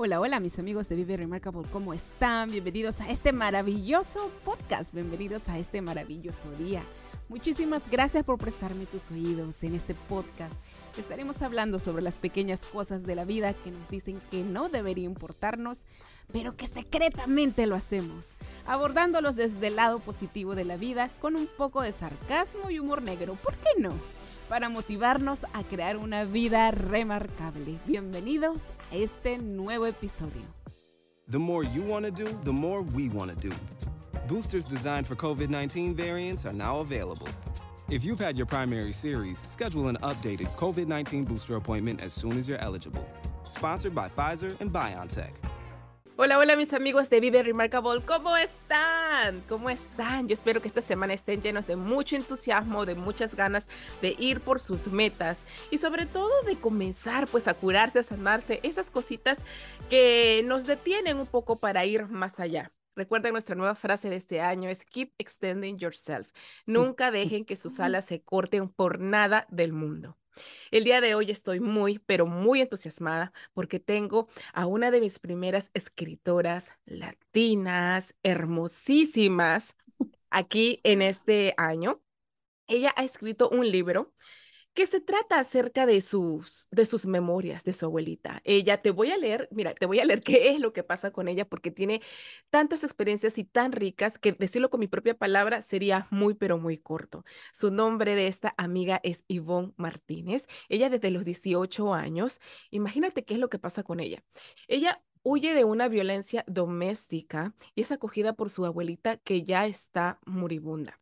Hola, hola mis amigos de Vive Remarkable, ¿cómo están? Bienvenidos a este maravilloso podcast, bienvenidos a este maravilloso día. Muchísimas gracias por prestarme tus oídos en este podcast. Estaremos hablando sobre las pequeñas cosas de la vida que nos dicen que no debería importarnos, pero que secretamente lo hacemos, abordándolos desde el lado positivo de la vida con un poco de sarcasmo y humor negro, ¿por qué no? Para motivarnos a crear una vida remarcable. Bienvenidos a este nuevo episodio. The more you want to do, the more we want to do. Boosters designed for COVID 19 variants are now available. If you've had your primary series, schedule an updated COVID 19 booster appointment as soon as you're eligible. Sponsored by Pfizer and BioNTech. Hola, hola mis amigos de Vive Remarkable, ¿cómo están? ¿Cómo están? Yo espero que esta semana estén llenos de mucho entusiasmo, de muchas ganas de ir por sus metas y sobre todo de comenzar pues a curarse, a sanarse, esas cositas que nos detienen un poco para ir más allá. Recuerden nuestra nueva frase de este año es Keep extending yourself. Nunca dejen que sus alas se corten por nada del mundo. El día de hoy estoy muy, pero muy entusiasmada porque tengo a una de mis primeras escritoras latinas, hermosísimas, aquí en este año. Ella ha escrito un libro que se trata acerca de sus, de sus memorias de su abuelita. Ella, te voy a leer, mira, te voy a leer qué es lo que pasa con ella, porque tiene tantas experiencias y tan ricas que decirlo con mi propia palabra sería muy, pero muy corto. Su nombre de esta amiga es Yvonne Martínez. Ella desde los 18 años, imagínate qué es lo que pasa con ella. Ella huye de una violencia doméstica y es acogida por su abuelita que ya está moribunda.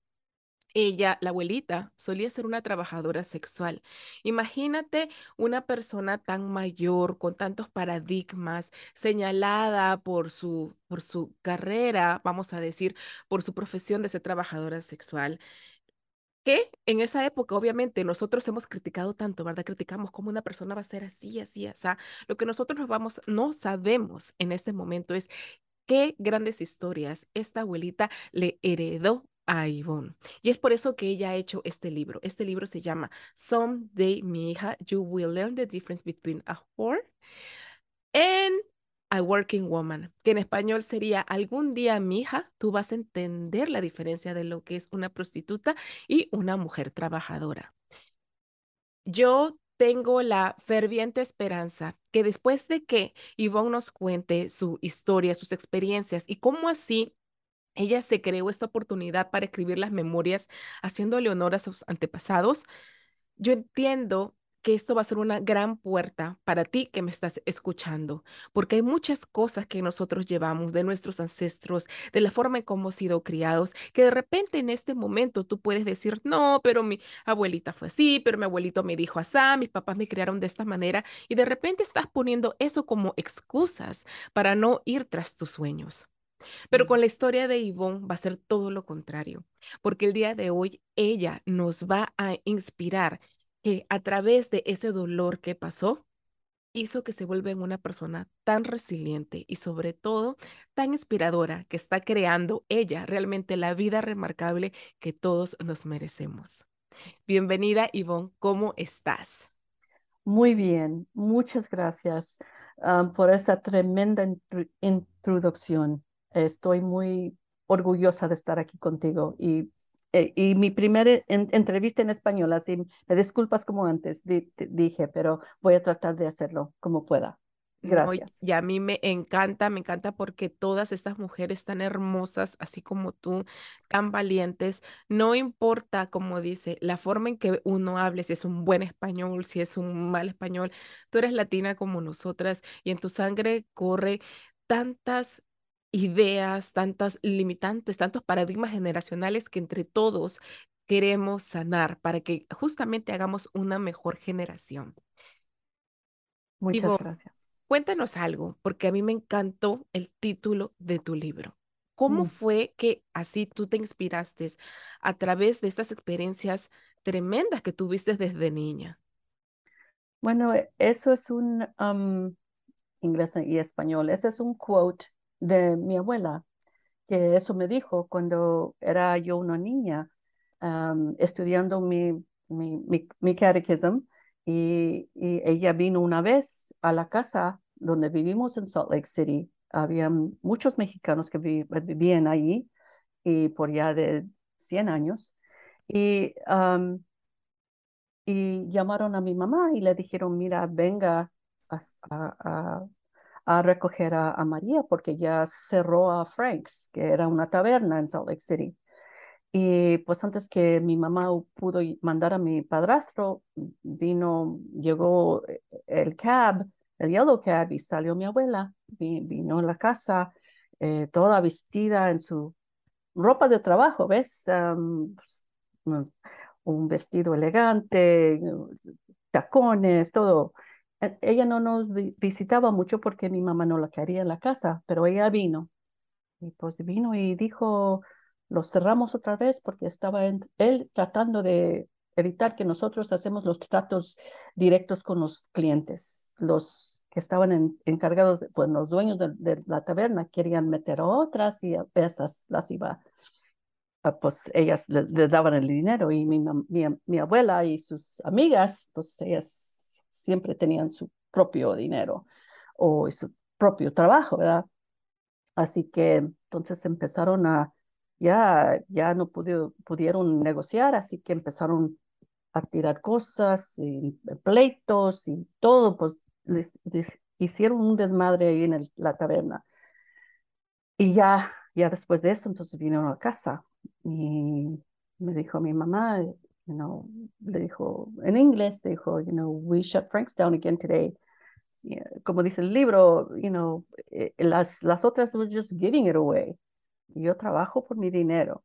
Ella, la abuelita, solía ser una trabajadora sexual. Imagínate una persona tan mayor, con tantos paradigmas, señalada por su, por su carrera, vamos a decir, por su profesión de ser trabajadora sexual que en esa época, obviamente, nosotros hemos criticado tanto, ¿verdad? Criticamos cómo una persona va a ser así, así, así. Lo que nosotros nos vamos, no sabemos en este momento es qué grandes historias esta abuelita le heredó a. Y es por eso que ella ha hecho este libro. Este libro se llama Someday, mi hija, you will learn the difference between a whore and a working woman, que en español sería algún día, mi hija, tú vas a entender la diferencia de lo que es una prostituta y una mujer trabajadora. Yo tengo la ferviente esperanza que después de que Yvonne nos cuente su historia, sus experiencias y cómo así ella se creó esta oportunidad para escribir las memorias haciéndole honor a sus antepasados. Yo entiendo que esto va a ser una gran puerta para ti que me estás escuchando, porque hay muchas cosas que nosotros llevamos de nuestros ancestros, de la forma en cómo hemos sido criados, que de repente en este momento tú puedes decir, no, pero mi abuelita fue así, pero mi abuelito me dijo así, mis papás me criaron de esta manera, y de repente estás poniendo eso como excusas para no ir tras tus sueños. Pero con la historia de Yvonne va a ser todo lo contrario, porque el día de hoy ella nos va a inspirar que a través de ese dolor que pasó, hizo que se vuelva una persona tan resiliente y sobre todo tan inspiradora que está creando ella realmente la vida remarcable que todos nos merecemos. Bienvenida Yvonne, ¿cómo estás? Muy bien, muchas gracias ah, por esa tremenda introducción estoy muy orgullosa de estar aquí contigo y, eh, y mi primera entrevista en español, así me disculpas como antes dije, pero voy a tratar de hacerlo como pueda. Gracias. y a mí me encanta, me encanta porque todas estas mujeres tan hermosas, así como tú, tan valientes, no importa, como dice, la forma en que uno hable, si es un buen español, si es un mal español, tú eres latina como nosotras y en tu sangre corre tantas ideas, tantas limitantes, tantos paradigmas generacionales que entre todos queremos sanar para que justamente hagamos una mejor generación. Muchas gracias. Cuéntanos algo, porque a mí me encantó el título de tu libro. ¿Cómo Mm. fue que así tú te inspiraste a través de estas experiencias tremendas que tuviste desde niña? Bueno, e- eso es un um, inglés y español. Ese es un quote de mi abuela, que eso me dijo cuando era yo una niña estudiando mi, mi, mi, mi catechism y, y ella vino una vez a la casa donde vivimos en Salt Lake City. Había muchos mexicanos que vi- vivían allí y por ya de 100 años. Y, y llamaron a mi mamá y le dijeron, mira, venga a- a- recoger a, a María porque ya cerró a Frank's, que era una taberna en Salt Lake City. Y pues antes que mi mamá pudo mandar a mi padrastro, vino, llegó eh, el cab, el yellow cab, y salió mi abuela, vi- vino a la casa, eh, toda vestida en su ropa de trabajo, ¿ves? Mm, un vestido elegante, tacones, todo. E- Ella no nos vi- visitaba mucho porque mi mamá no la quería en la casa, pero ella vino. Y pues vino y dijo, lo cerramos otra vez porque estaba en- él tratando de evitar que nosotros hacemos los tratos directos con los clientes. Los que estaban en- encargados, pues los dueños de, la taberna querían meter otras y esas las iba, pues ellas le, daban el dinero y mi, mi, mi abuela y sus amigas, pues ellas siempre tenían su propio dinero o su propio trabajo, ¿verdad? Así que entonces empezaron a, ya, ya no pudo- pudieron negociar, así que empezaron a tirar cosas y pleitos y todo, pues les, hicieron un desmadre ahí en la taberna. Y ya, ya después de eso, entonces vinieron a casa y me dijo mi mamá, you know, le dijo en inglés, le dijo, you know, we shut Frank's down again today. Eh, como dice el libro, you know, eh, las, las otras were just giving it away. Yo trabajo por mi dinero.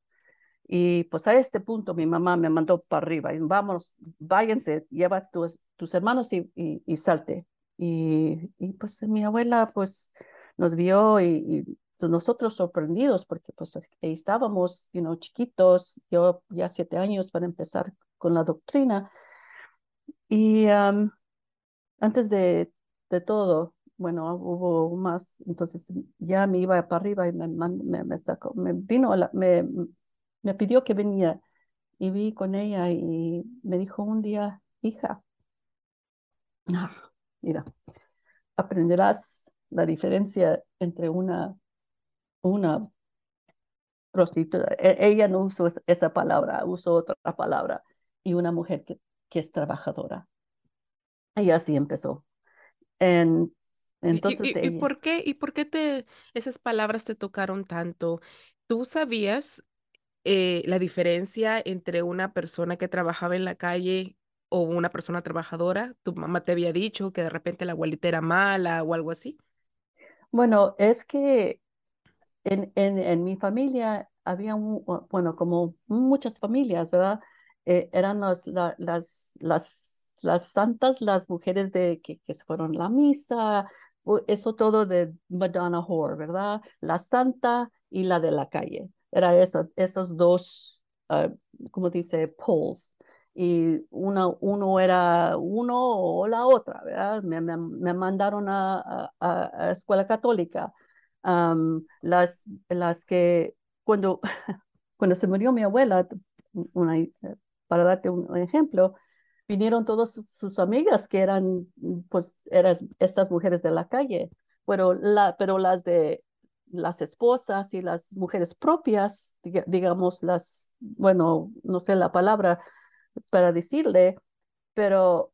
Y pues a este punto mi mamá me mandó para arriba. Y vamos, váyanse, lleva tus, tus hermanos y, y, y salte. Y, y pues mi abuela pues nos vio y, y nosotros sorprendidos porque pues ahí estábamos, you know, chiquitos, yo ya siete años para empezar con la doctrina. Y um, antes de, de todo, bueno, hubo más, entonces ya me iba para arriba y me, me, me sacó, me vino, la- me, me pidió que venía y vi con ella y me dijo un día, hija, mira, aprenderás la diferencia entre una, una prostituta, e- ella no usó es- esa palabra, usó otra palabra, y una mujer que, que es trabajadora. Y así empezó. En, ¿Y, y- entonces y- y ella, por qué, y por qué te, esas palabras te tocaron tanto? ¿Tú sabías eh, la diferencia entre una persona que trabajaba en la calle o una persona trabajadora? ¿Tu mamá te había dicho que de repente la abuelita era mala o algo así? bueno, es que en, en, en mi familia había, un, bueno, como muchas familias, ¿verdad? Eh, eran las, la- las, las, las santas, las mujeres de, que, que se fueron a la misa, eso todo de Madonna Whore, ¿verdad? La santa y la de la calle. Era eso, esos dos, ah, como dice, poles. Y una, uno era uno o la otra, ¿verdad? Me, me, me mandaron a, a, a escuela católica um, las, las que cuando, cuando se murió mi abuela, una, para darte un ejemplo, vinieron todas sus, sus amigas que eran, pues, eran estas mujeres de la calle, pero, la, pero las de las esposas y las mujeres propias, digamos, las, bueno, no sé la palabra para decirle, pero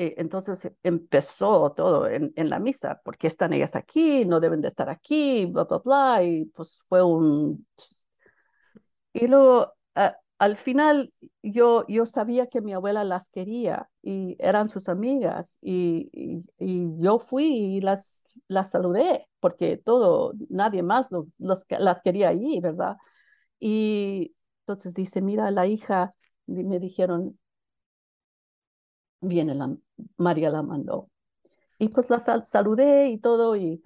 eh, entonces empezó todo en, en, la misa, ¿por qué están ellas aquí? No deben de estar aquí, bla, bla, bla, y pues fue un... Y luego, al final, yo, yo sabía que mi abuela las quería y eran sus amigas, y, y, y yo fui y las, las saludé, porque todo, nadie más lo, los, las quería allí, ¿verdad? Y entonces dice, mira, la hija, me dijeron, viene la, María la mandó. y pues la saludé y todo y,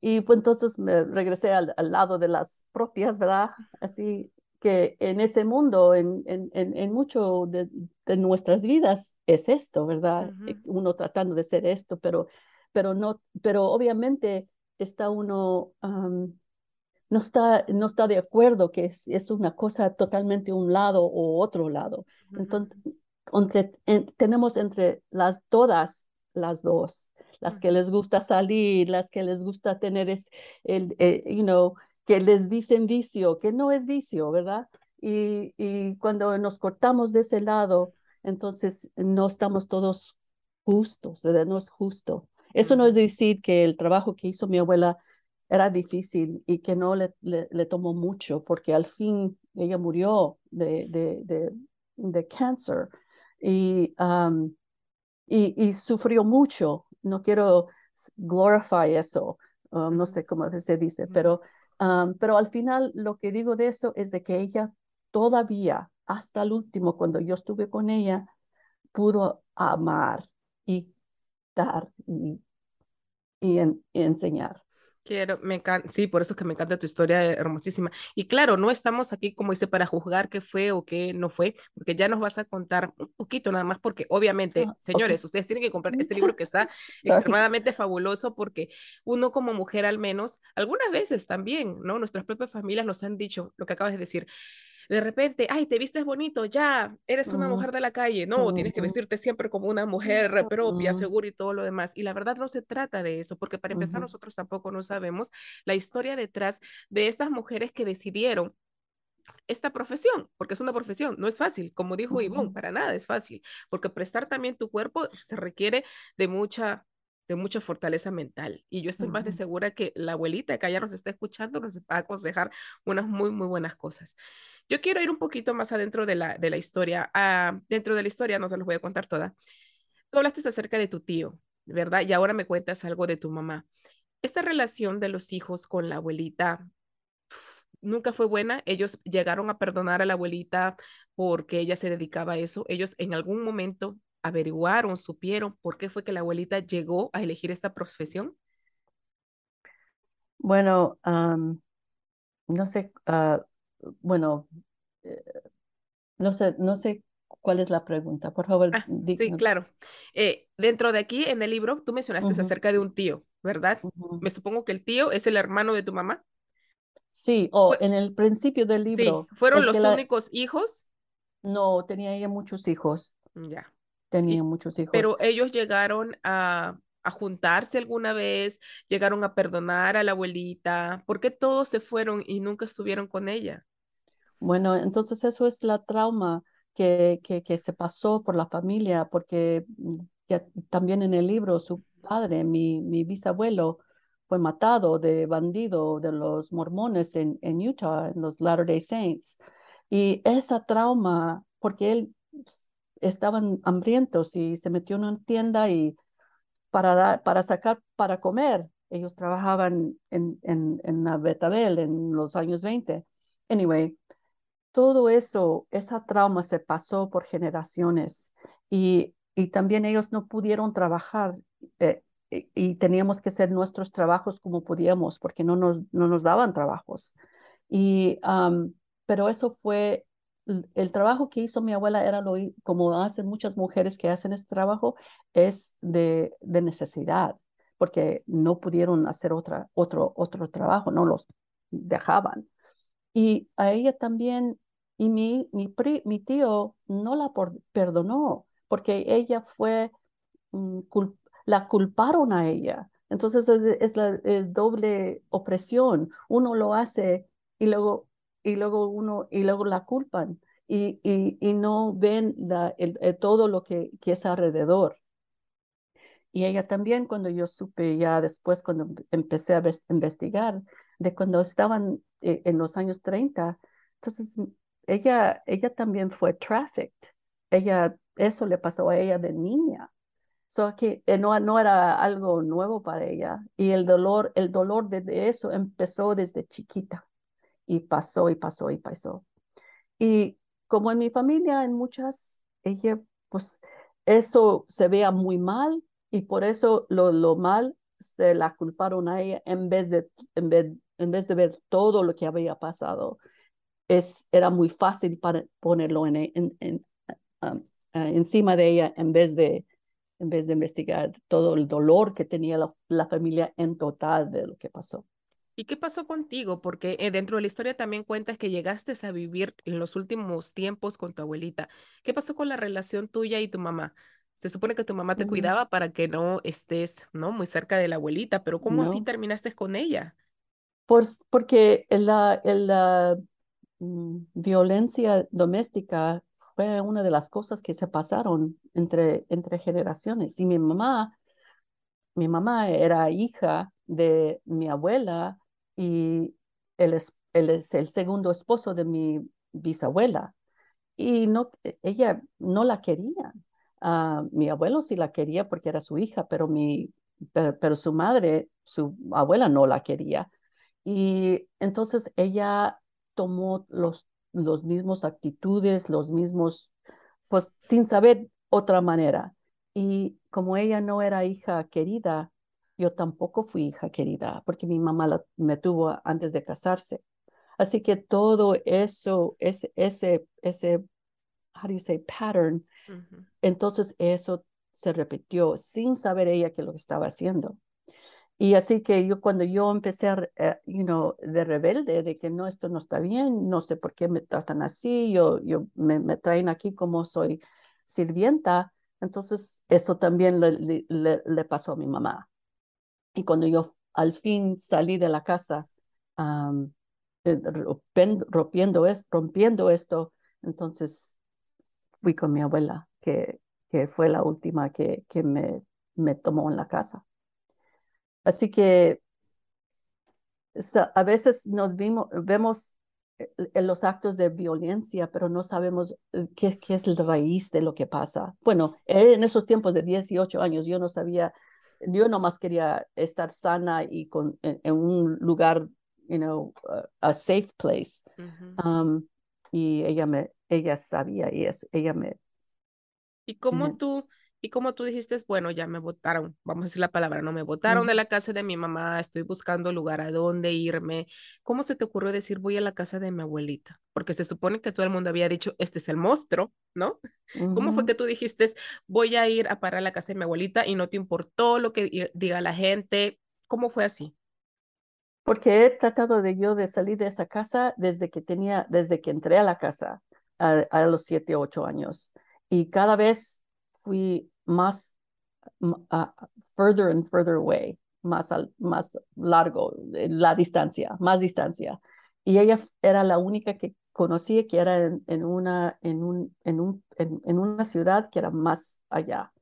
y pues entonces me regresé al, al, lado de las propias, ¿verdad? Así que en ese mundo, en, en, en, mucho de, de, nuestras vidas es esto, ¿verdad? Uh -huh. Uno tratando de ser esto, pero, pero, no, pero obviamente está uno... Um, no está, no está de acuerdo que es, es una cosa totalmente un lado o otro lado. Entonces, entre, en, tenemos entre las todas las dos, las que les gusta salir, las que les gusta tener es el, el, you know, que les dicen vicio, que no es vicio, ¿verdad? Y, y cuando nos cortamos de ese lado, entonces no estamos todos justos, ¿verdad? No es justo. Eso no es decir que el trabajo que hizo mi abuela era difícil y que no le, le, le, tomó mucho, porque al fin ella murió de, de, de, de cáncer y, um, y, y, sufrió mucho. No quiero glorify eso, um, no sé cómo se dice, pero, um, pero al final lo que digo de eso es de que ella todavía, hasta el último, cuando yo estuve con ella, pudo amar y dar y, y, en, y enseñar. Quiero, me encanta, sí, por eso es que me encanta tu historia eh, hermosísima. Y claro, no estamos aquí, como dice, para juzgar qué fue o qué no fue, porque ya nos vas a contar un poquito nada más, porque obviamente, ah, señores, okay. ustedes tienen que comprar este libro que está extremadamente fabuloso, porque uno como mujer al menos, algunas veces también, ¿no? Nuestras propias familias nos han dicho lo que acabas de decir de repente, ay, te vistes bonito, ya, eres una mujer de la calle. No, tienes que vestirte siempre como una mujer propia, segura y todo lo demás. Y la verdad no se trata de eso, porque para empezar nosotros tampoco no sabemos la historia detrás de estas mujeres que decidieron esta profesión, porque es una profesión, no es fácil, como dijo Ivonne, para nada es fácil, porque prestar también tu cuerpo se requiere de mucha de mucha fortaleza mental. Y yo estoy uh -huh. más de segura que la abuelita que allá nos está escuchando nos va a aconsejar unas muy, muy buenas cosas. Yo quiero ir un poquito más adentro de la, de la historia. Uh, dentro de la historia, no se los voy a contar toda. Tú hablaste acerca de tu tío, ¿verdad? Y ahora me cuentas algo de tu mamá. Esta relación de los hijos con la abuelita nunca fue buena. Ellos llegaron a perdonar a la abuelita porque ella se dedicaba a eso. Ellos en algún momento averiguaron, supieron por qué fue que la abuelita llegó a elegir esta profesión? Bueno, um, no sé, uh, bueno, eh, no sé, no sé cuál es la pregunta, por favor. Ah, sí, claro. Eh, dentro de aquí en el libro, tú mencionaste uh -huh. acerca de un tío, ¿verdad? Uh -huh. Me supongo que el tío es el hermano de tu mamá. Sí, o oh, en el principio del libro. Sí, ¿fueron los únicos hijos? No, tenía ella muchos hijos. Ya tenía y, muchos hijos. Pero ellos llegaron a, a, juntarse alguna vez, llegaron a perdonar a la abuelita. ¿Por qué todos se fueron y nunca estuvieron con ella? Bueno, entonces eso es la trauma que, que, que se pasó por la familia, porque ya, también en el libro su padre, mi, mi bisabuelo, fue matado de bandido de los mormones en, en Utah, en los Latter-day Saints. Y esa trauma, porque él estaban hambrientos y se metió en una tienda y para, dar, para sacar para comer. Ellos trabajaban en, en, en la Betabel en los años 20. Anyway, todo eso, esa trauma se pasó por generaciones y, y también ellos no pudieron trabajar eh, y, y teníamos que hacer nuestros trabajos como podíamos porque no nos, no nos daban trabajos. Y, um, pero eso fue el trabajo que hizo mi abuela era lo como hacen muchas mujeres que hacen este trabajo, es de, de necesidad, porque no pudieron hacer otra, otro, otro trabajo, no los dejaban. Y a ella también, y mi, mi, mi tío no la perdonó, porque ella fue, cul, la culparon a ella. Entonces es, es la es doble opresión. Uno lo hace y luego y luego uno, y luego la culpan y, y, no ven el, todo lo que, que es alrededor. Y ella también, cuando yo supe ya después, cuando empecé a investigar, de cuando estaban eh, en los años 30, entonces ella, ella también fue trafficked. Ella, eso le pasó a ella de niña. So que eh, no, no era algo nuevo para ella. Y el dolor, el dolor de eso empezó desde chiquita y pasó y pasó y pasó. Y como en mi familia, en muchas, ella, pues eso se vea muy mal Y por eso lo, lo mal se la culparon a ella en vez de, en vez, en vez de ver todo lo que había pasado. Es, era muy fácil para ponerlo en, en, en um, encima de ella en vez de, en vez de investigar todo el dolor que tenía la, la familia en total de lo que pasó. ¿Y qué pasó contigo? Porque eh, dentro de la historia también cuentas que llegaste a vivir en los últimos tiempos con tu abuelita. ¿Qué pasó con la relación tuya y tu mamá? Se supone que tu mamá te cuidaba para que no estés, ¿no? Muy cerca de la abuelita, pero ¿cómo así terminaste con ella? Por, porque la, la mm, violencia doméstica fue una de las cosas que se pasaron entre, entre generaciones. Y mi mamá, mi mamá era hija de mi abuela y él es, él es el segundo esposo de mi bisabuela. Y no, e, ella no la quería. Uh, mi abuelo sí la quería porque era su hija, pero, mi, pero, su madre, su abuela no la quería. Y entonces ella tomó los, los mismos actitudes, los mismos, pues sin saber otra manera. Y como ella no era hija querida, yo tampoco fui hija querida porque mi mamá me tuvo antes de casarse. Así que todo eso, ese, ese, ese, how do you say, pattern, entonces eso se repitió sin saber ella qué lo que estaba haciendo. Y así que yo cuando yo empecé, a, eh, you know, de rebelde, de que no, esto no está bien, no sé por qué me tratan así, yo, yo me, me traen aquí como soy sirvienta, entonces eso también le, le, le pasó a mi mamá. Y cuando yo al fin salí de la casa, eh, rompiendo, es, rompiendo esto, entonces fui con mi abuela, que, que fue la última que, que me, me tomó en la casa. Así que a veces nos vimos, vemos eh, en los actos de violencia, pero no sabemos eh, qué, qué, es la raíz de lo que pasa. Bueno, en esos tiempos de 18 años yo no sabía yo nomás quería estar sana y con, en, un lugar, you know, a safe place. um, y ella me, ella sabía y eso, ella me. ¿Y cómo tú y como tú dijiste, bueno, ya me votaron, vamos a decir la palabra, no me votaron de la casa de mi mamá, estoy buscando lugar a dónde irme. ¿Cómo se te ocurrió decir voy a la casa de mi abuelita? Porque se supone que todo el mundo había dicho, este es el monstruo, ¿no? ¿Cómo fue que tú dijiste, voy a ir a parar a la casa de mi abuelita y no te importó lo que diga la gente? ¿Cómo fue así? Porque he tratado de yo de salir de esa casa desde que tenía, desde que entré a la casa a, a los siete, ocho años. Y cada vez fui más uh, further and further away, más, más largo, eh, la distancia, más distancia. Y ella era la única que conocía que era en, en una, en, un, en, un, en, una ciudad que era más allá.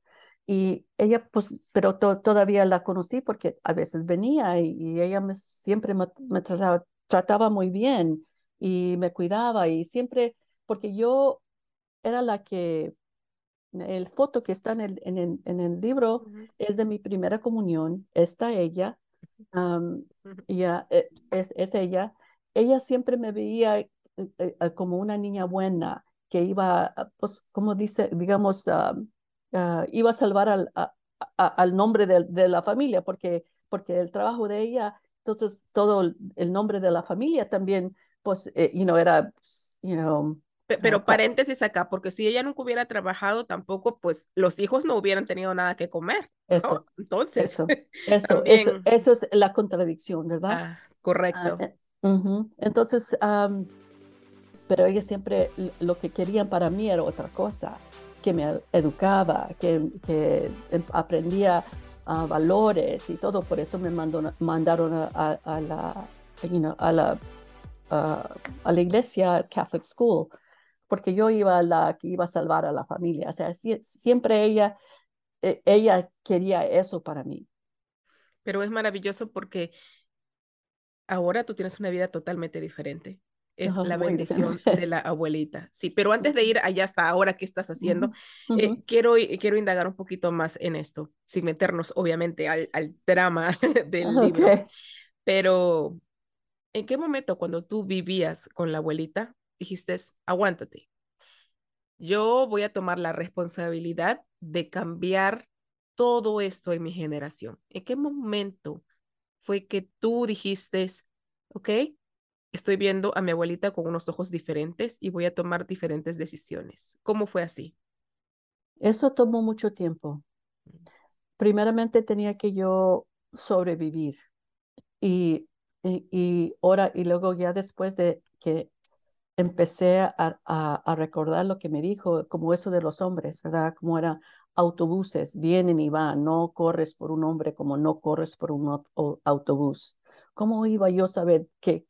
Y ella, pues, pero todavía la conocí porque a veces venía y, ella me, siempre me, me trataba, trataba muy bien y me cuidaba y siempre, porque yo era la que el foto que está en el, en el, en el libro es de mi primera comunión, está ella, ya, e, es, es, ella. Ella siempre me veía eh, eh, como una niña buena que iba, pues, como dice, digamos, ah, iba a salvar al, al nombre de, de, la familia, porque, porque el trabajo de ella, entonces todo el, nombre de la familia también, pues, you know, era, pues, you know, pero paréntesis acá, porque si ella nunca hubiera trabajado, tampoco, pues los hijos no hubieran tenido nada que comer. Eso. Entonces. Eso, eso, eso, eso, es la contradicción, ¿verdad? Ah, correcto. Ah, eh, entonces, pero ella siempre lo que querían para mí era otra cosa, que me educaba, que, que em, aprendía uh, valores y todo. Por eso me mandó, mandaron a, a, la, a la a la iglesia Catholic School porque yo iba la que iba a salvar a la familia. O sea, siempre ella, e, ella quería eso para mí. Pero es maravilloso porque ahora tú tienes una vida totalmente diferente. Es la bendición de la abuelita. Sí, pero antes de ir allá hasta ahora, ¿qué estás haciendo? Eh, quiero, quiero indagar un poquito más en esto, sin meternos obviamente al, al drama del libro. Pero, ¿en qué momento cuando tú vivías con la abuelita dijiste, aguántate. Yo voy a tomar la responsabilidad de cambiar todo esto en mi generación? ¿En qué momento fue que tú dijiste, ok, estoy viendo a mi abuelita con unos ojos diferentes y voy a tomar diferentes decisiones? ¿Cómo fue así? Eso tomó mucho tiempo. Primeramente tenía que yo sobrevivir y, y, y, ahora, y luego ya después de que empecé a, a, recordar lo que me dijo, como eso de los hombres, ¿verdad? Como eran autobuses, vienen y van, no corres por un hombre como no corres por un autobús. ¿Cómo iba yo a saber que,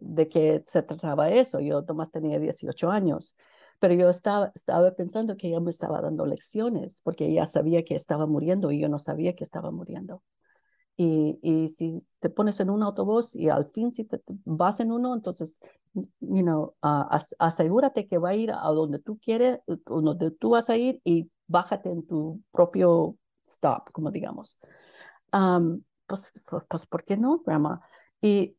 de qué se trataba eso? Yo nomás tenía 18 años, pero yo estaba, estaba pensando que ella me estaba dando lecciones porque ella sabía que estaba muriendo y yo no sabía que estaba muriendo. Y, y, si te pones en un autobús y al fin si te, vas en uno, entonces, you know, uh, asegúrate que va a ir a donde tú quieres, donde tú vas a ir y bájate en tu propio stop, como digamos. Um, pues, pues, ¿por qué no, grandma? Y,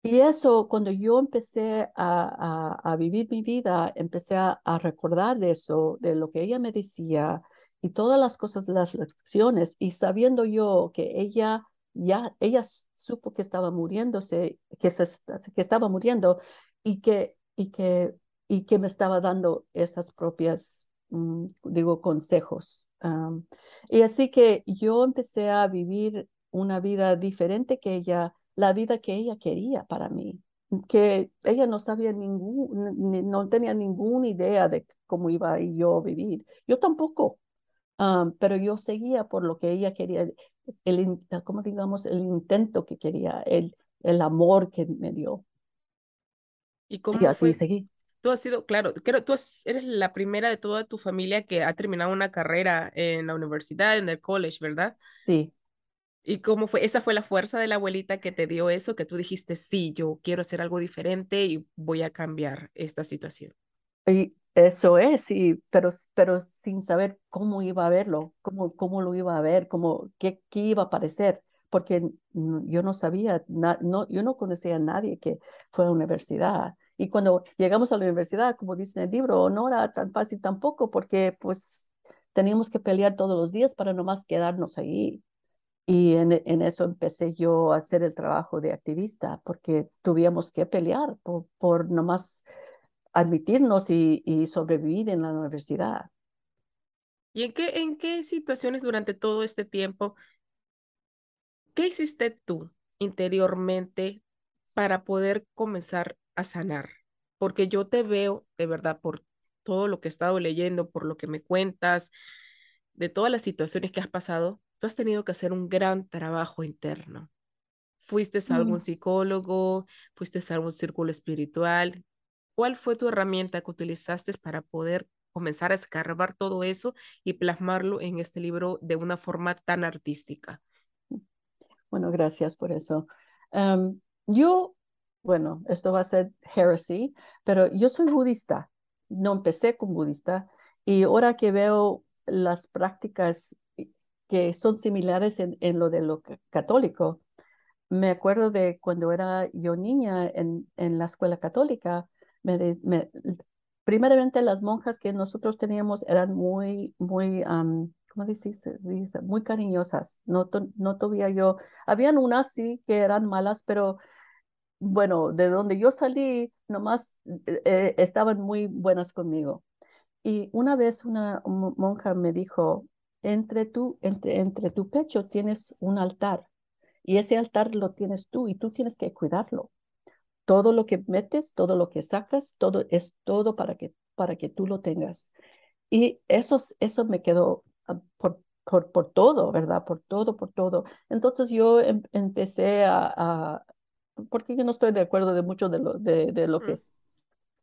y eso, cuando yo empecé a, a, a vivir mi vida, empecé a, a recordar de eso, de lo que ella me decía y todas las cosas, las lecciones, y sabiendo yo que ella ya ella supo que estaba muriéndose, que, se, que estaba muriendo y que, y, que, y que me estaba dando esas propias, mm, digo, consejos. y así que yo empecé a vivir una vida diferente que ella, la vida que ella quería para mí, que ella no sabía ningún, no tenía ninguna idea de cómo iba yo a vivir. Yo tampoco, pero yo seguía por lo que ella quería el, como digamos, el intento que quería, el, el amor que me dio. ¿Y cómo y así fue? seguí. Tú has sido, claro, creo, tú eres la primera de toda tu familia que ha terminado una carrera en la universidad, en el college, ¿verdad? Sí. ¿Y cómo fue? ¿Esa fue la fuerza de la abuelita que te dio eso, que tú dijiste, sí, yo quiero hacer algo diferente y voy a cambiar esta situación? Y eso es, y, pero, pero sin saber cómo iba a verlo, cómo, cómo lo iba a ver, cómo, qué, qué iba a parecer, porque yo no sabía, no, yo no conocía a nadie que fue a la universidad. Y cuando llegamos a la universidad, como dice en el libro, no era tan fácil tampoco, porque pues teníamos que pelear todos los días para nomás quedarnos ahí. Y en, en, eso empecé yo a hacer el trabajo de activista, porque tuvimos que pelear por, por nomás admitirnos y, y sobrevivir en la universidad. ¿Y en qué, en qué situaciones durante todo este tiempo, qué hiciste tú interiormente para poder comenzar a sanar? Porque yo te veo, de verdad, por todo lo que he estado leyendo, por lo que me cuentas, de todas las situaciones que has pasado, tú has tenido que hacer un gran trabajo interno. ¿Fuiste a algún mm. psicólogo? ¿Fuiste a algún círculo espiritual? ¿Cuál fue tu herramienta que utilizaste para poder comenzar a escarbar todo eso y plasmarlo en este libro de una forma tan artística? Bueno, gracias por eso. yo, bueno, esto va a ser heresy, pero yo soy budista. No empecé con budista y ahora que veo las prácticas que son similares en, en lo de lo católico, me acuerdo de cuando era yo niña en, en la escuela católica, me, primeramente las monjas que nosotros teníamos eran muy, muy, um, ¿cómo? Muy cariñosas. No, no yo, habían unas sí que eran malas, pero bueno, de donde yo salí, nomás eh, estaban muy buenas conmigo. Y una vez una monja me dijo, entre tu, entre, entre tu pecho tienes un altar y ese altar lo tienes tú y tú tienes que cuidarlo todo lo que metes, todo lo que sacas, todo es todo para que, para que tú lo tengas. Y eso, eso me quedó ah, por, por, por todo, ¿verdad? Por todo, por todo. Entonces yo em, empecé a, a, porque yo no estoy de acuerdo de mucho de lo, de, de lo que mm. es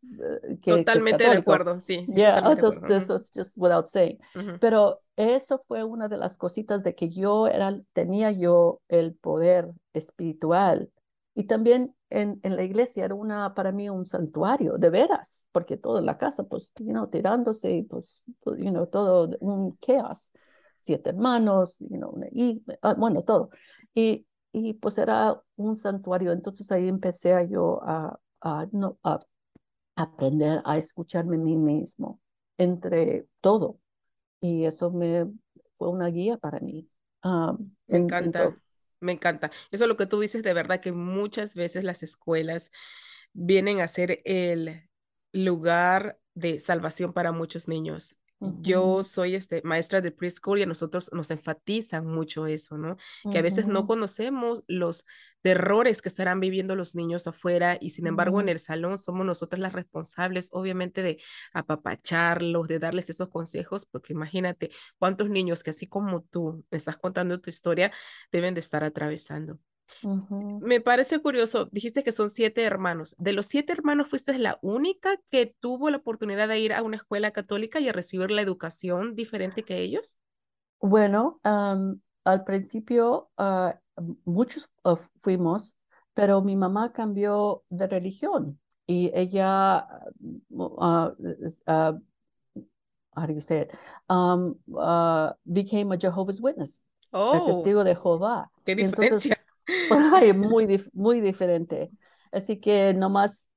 eh, totalmente de acuerdo, sí. sí yeah, entonces, uh just without saying. Pero eso fue una de las cositas de que yo era, tenía yo el poder espiritual y también en, en, la iglesia era una, para mí un santuario, de veras, porque toda la casa, pues, you know, tirándose y pues, you know, todo un chaos. Siete hermanos, you know, y, ah, bueno, todo. Y, y pues era un santuario. Entonces ahí empecé a yo a, a, no, a aprender a escucharme a mí mismo entre todo. Y eso me, fue una guía para mí. me encanta, me encanta. Eso es lo que tú dices de verdad, que muchas veces las escuelas vienen a ser el lugar de salvación para muchos niños. Yo soy este, maestra de preschool y a nosotros nos enfatizan mucho eso, ¿no? Que a veces no conocemos los errores que estarán viviendo los niños afuera y sin embargo en el salón somos nosotras las responsables, obviamente, de apapacharlos, de darles esos consejos, porque imagínate cuántos niños que así como tú estás contando tu historia deben de estar atravesando. Me parece curioso, dijiste que son siete hermanos. ¿De los siete hermanos fuiste la única que tuvo la oportunidad de ir a una escuela católica y a recibir la educación diferente que ellos? Bueno, al principio uh, muchos uh, fuimos, pero mi mamá cambió de religión y ella, uh, how do you say it, um, became a Jehovah's Witness. Oh, testigo de Jehová. Qué diferencia. muy, muy diferente. Así que nomás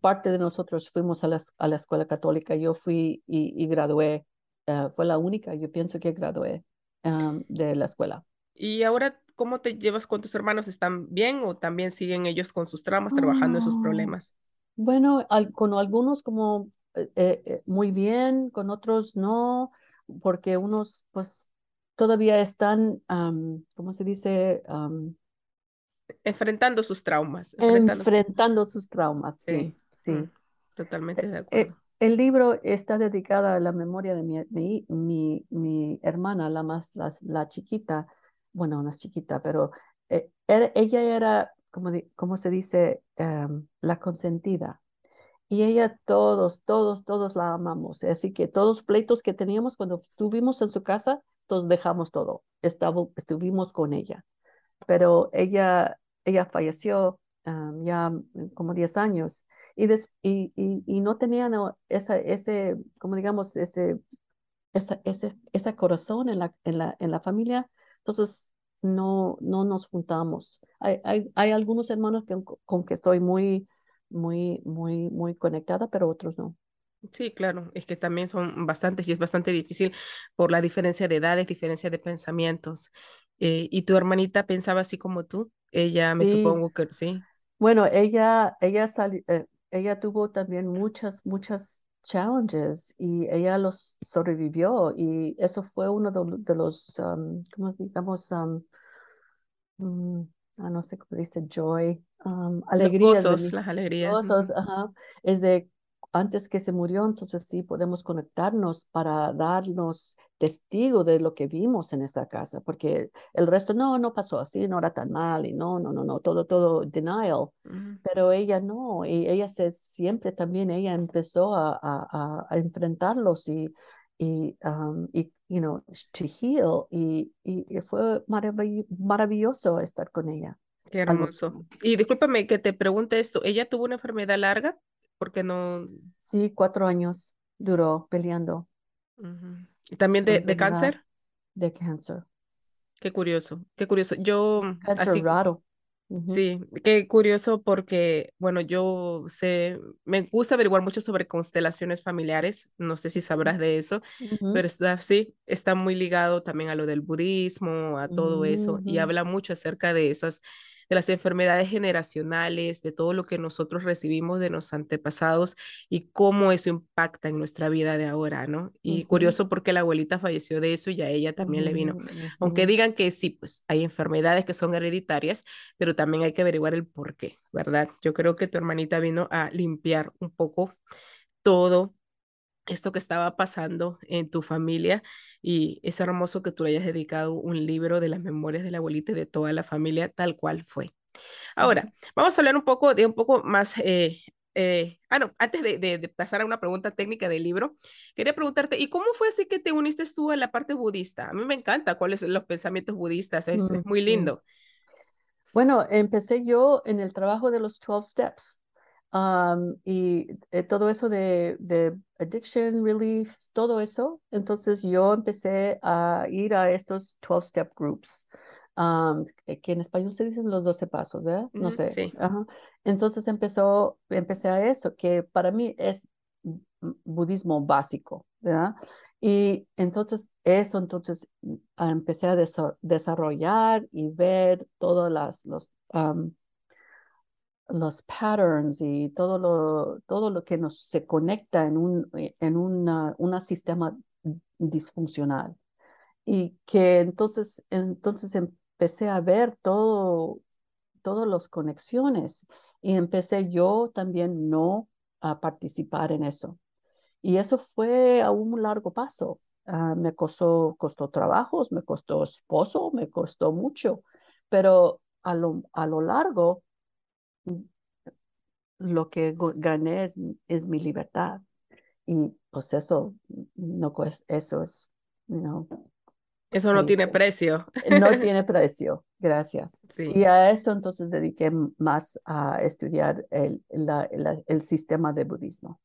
parte de nosotros fuimos a la, a la escuela católica. Yo fui y, gradué. Eh, fue la única, yo pienso que gradué um, de la escuela. ¿Y ahora cómo te llevas con tus hermanos? ¿Están bien o también siguen ellos con sus traumas, trabajando en sus ah, problemas? Bueno, con algunos como eh, eh, muy bien, con otros no, porque unos pues todavía están, ¿cómo se dice? Enfrentando sus traumas. Enfrentando, sus traumas, sí, sí. Mm, totalmente de eh, acuerdo. el libro está dedicado a la memoria de mi, mi, mi, hermana, la más, la, chiquita, bueno, no es chiquita, pero eh, ella era, como, como se dice, em, la consentida. Y ella, todos, todos, todos la amamos. Así que todos los pleitos que teníamos cuando estuvimos en su casa, todos dejamos todo. estuvimos con ella. Pero ella ella falleció ya mm, como 10 años y, y, y, no tenía esa, ese, como digamos, ese, esa, ese, ese corazón en la, en, la, en la familia, entonces no, no nos juntamos. Hay, hay, hay algunos hermanos que, con que estoy muy, muy, muy, muy conectada, pero otros no. Sí, claro, es que también son bastantes y es bastante difícil por la diferencia de edades, diferencia de pensamientos. Eh, ¿Y tu hermanita pensaba así como tú? Ella, me supongo que sí. Bueno, ella, ella, eh, ella tuvo también muchas, muchas challenges y ella los sobrevivió y eso fue uno de, los, um, ¿cómo digamos? Um, ah, no sé cómo dice, joy, um, alegrías. las alegrías. ajá, es de antes que se murió, entonces sí podemos conectarnos para darnos testigo de lo que vimos en esa casa, porque el resto no, no pasó así, no era tan mal y no, no, no, no, todo, todo denial, pero ella no, y ella se, siempre también, ella empezó a, a, a enfrentarlos y, y, um, y, you know, to heal, y, y fue maravilloso estar con ella. Qué hermoso. Y discúlpame que te pregunte esto, ¿ella tuvo una enfermedad larga? Porque no... Sí, cuatro años duró peleando. ¿Y también de, de, cáncer? De cáncer. Qué curioso, qué curioso. Yo... Cáncer así, raro. Sí, qué curioso porque, bueno, yo sé, me gusta averiguar mucho sobre constelaciones familiares, no sé si sabrás de eso, pero está, sí, está muy ligado también a lo del budismo, a todo eso, y habla mucho acerca de esas de las enfermedades generacionales, de todo lo que nosotros recibimos de los antepasados y cómo eso impacta en nuestra vida de ahora, ¿no? Y curioso porque la abuelita falleció de eso y a ella también le vino. Aunque digan que sí, pues hay enfermedades que son hereditarias, pero también hay que averiguar el por qué, ¿verdad? Yo creo que tu hermanita vino a limpiar un poco todo esto que estaba pasando en tu familia y es hermoso que tú le hayas dedicado un libro de las memorias de la abuelita y de toda la familia tal cual fue. Ahora, vamos a hablar un poco de un poco más, eh, eh, ah, no, antes de, pasar a una pregunta técnica del libro, quería preguntarte, ¿y cómo fue así que te uniste tú a la parte budista? A mí me encanta cuáles son los pensamientos budistas, es, es muy lindo. Bueno, empecé yo en el trabajo de los 12 Steps y eh, todo eso de, de, addiction relief, todo eso. Entonces yo empecé a ir a estos 12-step groups, que en español se dicen los 12 pasos, ¿verdad? No sé. Sí. Entonces empezó, empecé a eso, que para mí es budismo básico, ¿verdad? Y entonces eso, entonces empecé a desarrollar y ver todos las, los, los patterns y todo lo, todo lo que nos se conecta en un en una, una sistema disfuncional. Y que entonces, entonces empecé a ver todo, todas las conexiones y empecé yo también no a participar en eso. Y eso fue a un largo paso. Ah, me costó, costó trabajos, me costó esposo, me costó mucho, pero a lo, a lo largo lo que gané es, es mi libertad. Y pues eso, no, eso es, you eso no tiene precio. No tiene precio, gracias. Y a eso entonces dediqué más a estudiar el, la, el sistema de budismo.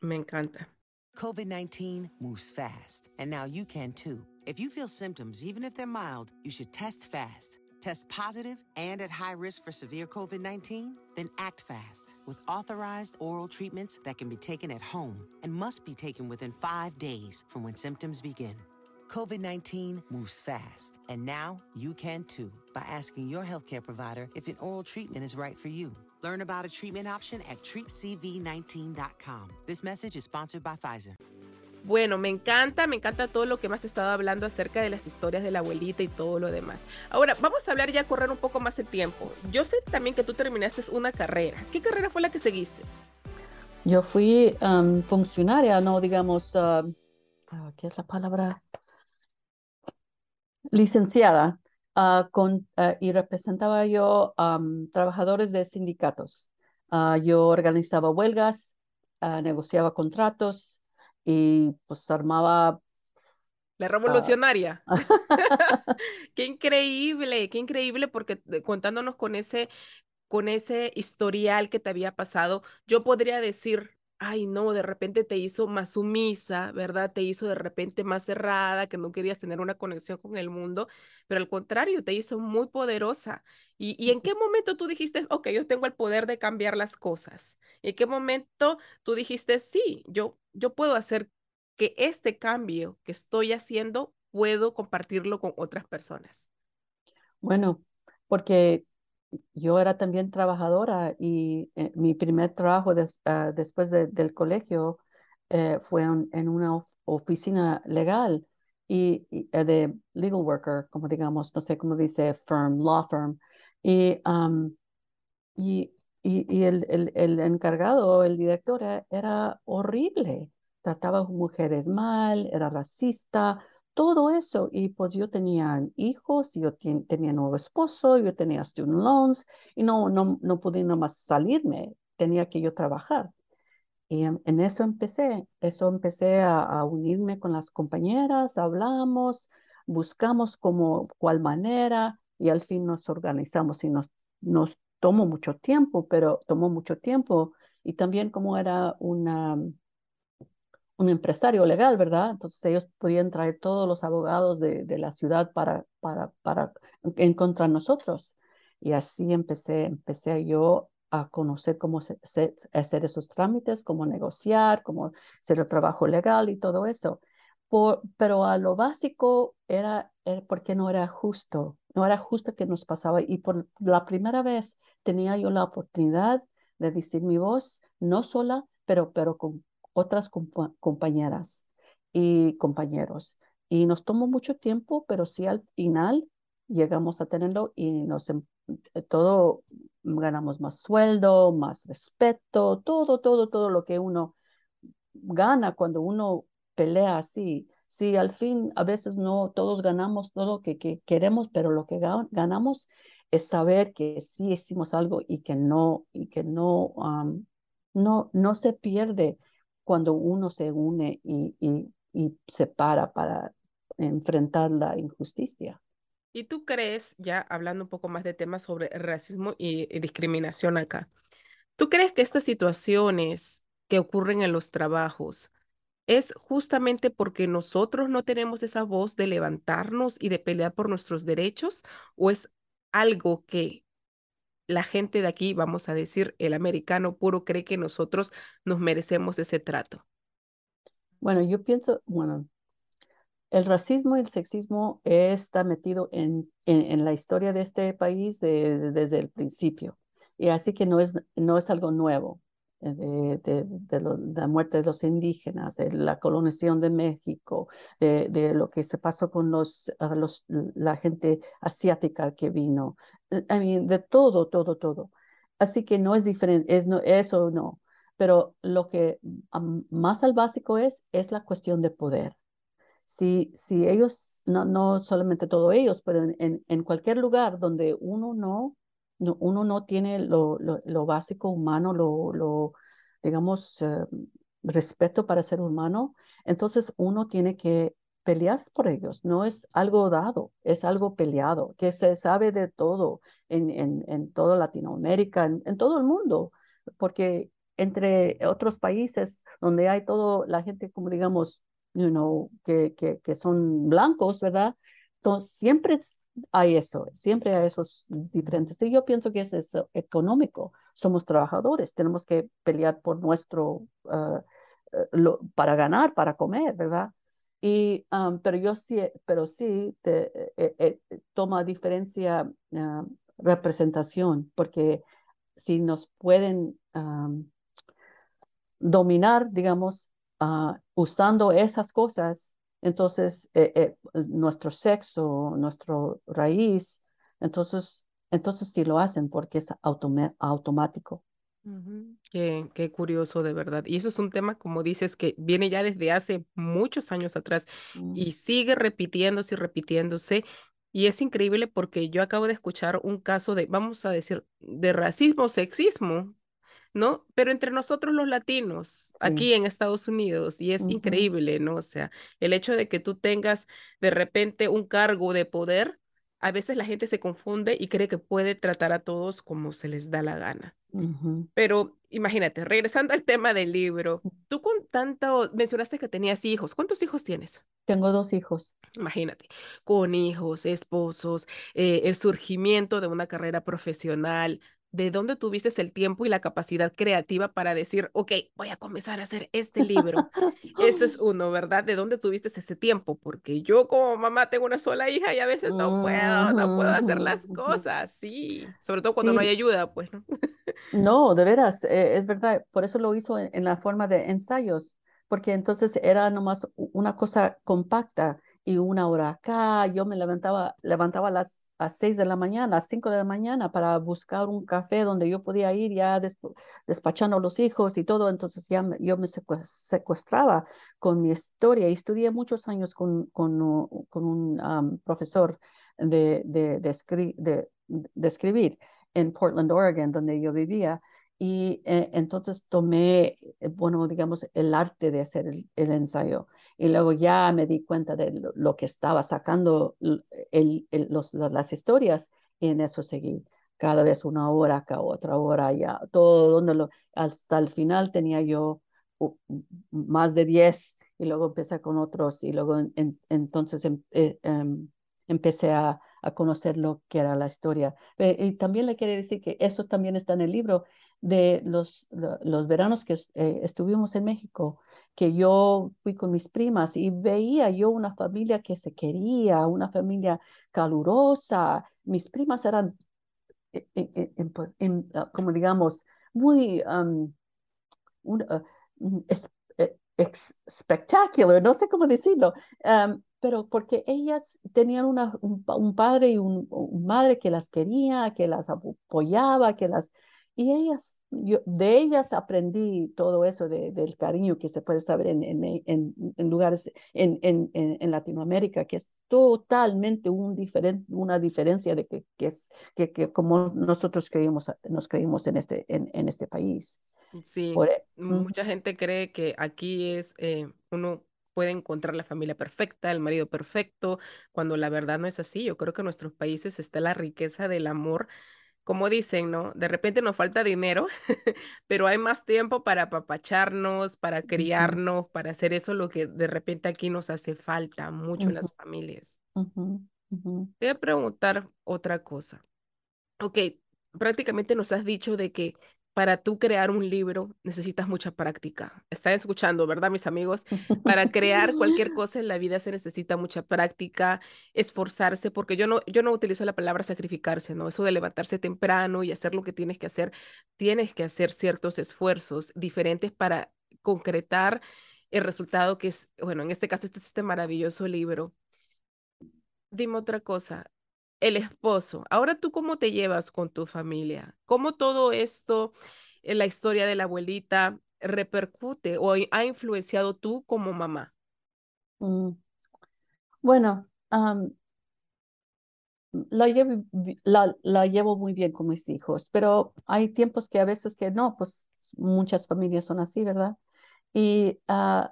Me encanta. COVID-19 moves fast, and now you can too. If you feel symptoms, even if they're mild, you should test fast. Test positive and at high risk for severe COVID 19? Then act fast with authorized oral treatments that can be taken at home and must be taken within five days from when symptoms begin. COVID 19 moves fast, and now you can too by asking your healthcare provider if an oral treatment is right for you. Learn about a treatment option at treatcv19.com. This message is sponsored by Pfizer. Bueno, me encanta, me encanta todo lo que has estado hablando acerca de las historias de la abuelita y todo lo demás. Ahora, vamos a hablar ya, correr un poco más el tiempo. Yo sé también que tú terminaste una carrera. ¿Qué carrera fue la que seguiste? Yo fui um, funcionaria, no digamos, uh, ¿qué es la palabra? licenciada ah, con, ah, y representaba yo trabajadores de sindicatos. Ah, yo organizaba huelgas, negociaba contratos y pues armaba la revolucionaria. qué increíble, qué increíble porque eh, contándonos con ese con ese historial que te había pasado, yo podría decir, ay, no, de repente te hizo más sumisa, ¿verdad? Te hizo de repente más cerrada, que no querías tener una conexión con el mundo, pero al contrario, te hizo muy poderosa. ¿Y, en qué momento tú dijiste, ok, yo tengo el poder de cambiar las cosas? ¿En qué momento tú dijiste, sí, yo, yo puedo hacer que este cambio que estoy haciendo, puedo compartirlo con otras personas? Bueno, porque yo era también trabajadora y eh, mi primer trabajo ah, después del colegio eh, fue en una oficina legal y, eh, de legal worker, como digamos, no sé cómo dice firm, law firm. Y, y, y, el, el, el, encargado, el director, era horrible. Trataba a mujeres mal, era racista, todo eso. Y pues yo tenía hijos, yo tenía nuevo esposo, yo tenía student loans y no, no, no pude nomás salirme, tenía que yo trabajar. Y en, eso empecé, eso empecé a, unirme con las compañeras, hablamos, buscamos como cuál manera y al fin nos organizamos y nos, nos tomó mucho tiempo, pero tomó mucho tiempo y también como era una un empresario legal, ¿verdad? Entonces ellos podían traer todos los abogados de, de la ciudad para, para, para encontrar nosotros. Y así empecé, empecé yo a conocer cómo hacer esos trámites, cómo negociar, cómo hacer el trabajo legal y todo eso. Por, pero a lo básico era, era porque no era justo, no era justo que nos pasaba. Y por la primera vez tenía yo la oportunidad de decir mi voz, no sola, pero, pero con otras compañeras y compañeros. Y nos tomó mucho tiempo, pero sí al final llegamos a tenerlo y nos em, eh, todo ganamos más sueldo, más respeto, todo, todo, todo lo que uno gana cuando uno pelea así. Sí, al fin a veces no todos ganamos todo lo que, queremos, pero lo que ganamos es saber que sí hicimos algo y que no y que no no no se pierde cuando uno se une y, y, se para para enfrentar la injusticia. ¿Y tú crees, ya hablando un poco más de temas sobre racismo y, discriminación acá, ¿tú crees que estas situaciones que ocurren en los trabajos es justamente porque nosotros no tenemos esa voz de levantarnos y de pelear por nuestros derechos o es algo que la gente de aquí, vamos a decir, el americano puro cree que nosotros nos merecemos ese trato? Bueno, yo pienso, bueno, el racismo y el sexismo está metido en, en, la historia de este país desde el principio. Y así que no es, no es algo nuevo. Eh, de, de, la muerte de los indígenas, de la colonización de México, de, de lo que se pasó con los, los, la gente asiática que vino, eh, I mean, de todo, todo, todo. Así que no es diferente, es no, eso no. Pero lo que más al básico es, es la cuestión de poder si, si ellos, no, no solamente todos ellos, pero en, en, cualquier lugar donde uno no, no uno no tiene lo, lo, básico humano, lo, lo digamos, eh, respeto para ser humano, entonces uno tiene que pelear por ellos. No es algo dado, es algo peleado, que se sabe de todo en, en, en toda Latinoamérica, en, todo el mundo, porque entre otros países donde hay todo, la gente como digamos you know, que, que, que son blancos, ¿verdad? Entonces, siempre hay eso, siempre hay esos diferentes. Y yo pienso que es eso económico. Somos trabajadores, tenemos que pelear por nuestro, ah, lo, para ganar, para comer, ¿verdad? Y, pero yo sí, pero sí eh, eh, toma diferencia uh, representación, porque si nos pueden dominar, digamos, uh, usando esas cosas, entonces eh, eh, nuestro sexo, nuestro raíz, entonces, entonces sí lo hacen porque es automático. qué, qué, curioso de verdad. Y eso es un tema, como dices, que viene ya desde hace muchos años atrás mm. y sigue repitiéndose y repitiéndose. Y es increíble porque yo acabo de escuchar un caso de, vamos a decir, de racismo, sexismo, ¿no? Pero entre nosotros los latinos, aquí en Estados Unidos, y es increíble, ¿no? O sea, el hecho de que tú tengas de repente un cargo de poder, a veces la gente se confunde y cree que puede tratar a todos como se les da la gana. Pero imagínate, regresando al tema del libro, mm. tú con tanto, mencionaste que tenías hijos, ¿cuántos hijos tienes? Tengo dos hijos. Imagínate, con hijos, esposos, eh, el surgimiento de una carrera profesional, de dónde tuviste el tiempo y la capacidad creativa para decir, ok, voy a comenzar a hacer este libro. Eso es uno, ¿verdad? ¿De dónde tuviste ese tiempo? Porque yo como mamá tengo una sola hija y a veces no puedo, no puedo hacer las cosas, sí, sobre todo cuando no hay ayuda, pues, ¿no? no, de veras, eh, es verdad, por eso lo hizo en la forma de ensayos, porque entonces era nomás una cosa compacta y una hora acá. Yo me levantaba, levantaba a las a 6 de la mañana, a 5 de la mañana para buscar un café donde yo podía ir ya despachando a los hijos y todo. Entonces ya yo me secuestraba con mi historia y estudié muchos años con, con, un profesor de, de, escribir en Portland, Oregon, donde yo vivía. Y eh, entonces tomé, eh, bueno, digamos, el arte de hacer el ensayo. Y luego ya me di cuenta de lo, que estaba sacando el, los, las historias y en eso seguí. Cada vez una hora acá, otra hora ya, todo donde lo, hasta el final tenía yo más de 10 y luego empecé con otros y luego entonces em, eh, em, empecé a, a, conocer lo que era la historia. y también le quiero decir que eso también está en el libro de los, los veranos que eh, estuvimos en México que yo fui con mis primas y veía yo una familia que se quería, una familia calurosa. Mis primas eran, eh, eh, eh, pues, ah, como digamos, muy um, no sé cómo decirlo, pero porque ellas tenían una, un, padre y un, madre que las quería, que las apoyaba, que las y ellas, yo, de ellas aprendí todo eso de, del cariño que se puede saber en, en, en, lugares en, en, Latinoamérica, que es totalmente un una diferencia de que, que es que, que, como nosotros creímos, nos creímos en este, en, este país. Sí, e, mucha gente cree que aquí es eh, uno puede encontrar la familia perfecta, el marido perfecto, cuando la verdad no es así. Yo creo que en nuestros países está la riqueza del amor como dicen, ¿no? De repente nos falta dinero, pero hay más tiempo para apapacharnos, para criarnos, para hacer eso lo que de repente aquí nos hace falta mucho en las familias. Te voy a preguntar otra cosa. Ok, prácticamente nos has dicho de que para tú crear un libro necesitas mucha práctica. Están escuchando, ¿verdad, mis amigos? Para crear cualquier cosa en la vida se necesita mucha práctica, esforzarse, porque yo no, yo no utilizo la palabra sacrificarse, ¿no? Eso de levantarse temprano y hacer lo que tienes que hacer, tienes que hacer ciertos esfuerzos diferentes para concretar el resultado que es, bueno, en este caso este es este maravilloso libro. Dime otra cosa, el esposo. Ahora tú cómo te llevas con tu familia? ¿Cómo todo esto, en la historia de la abuelita, repercute o ha influenciado tú como mamá? Mm. Bueno, la, llevo, muy bien con mis hijos, pero hay tiempos que a veces que no, pues muchas familias son así, ¿verdad? Y uh,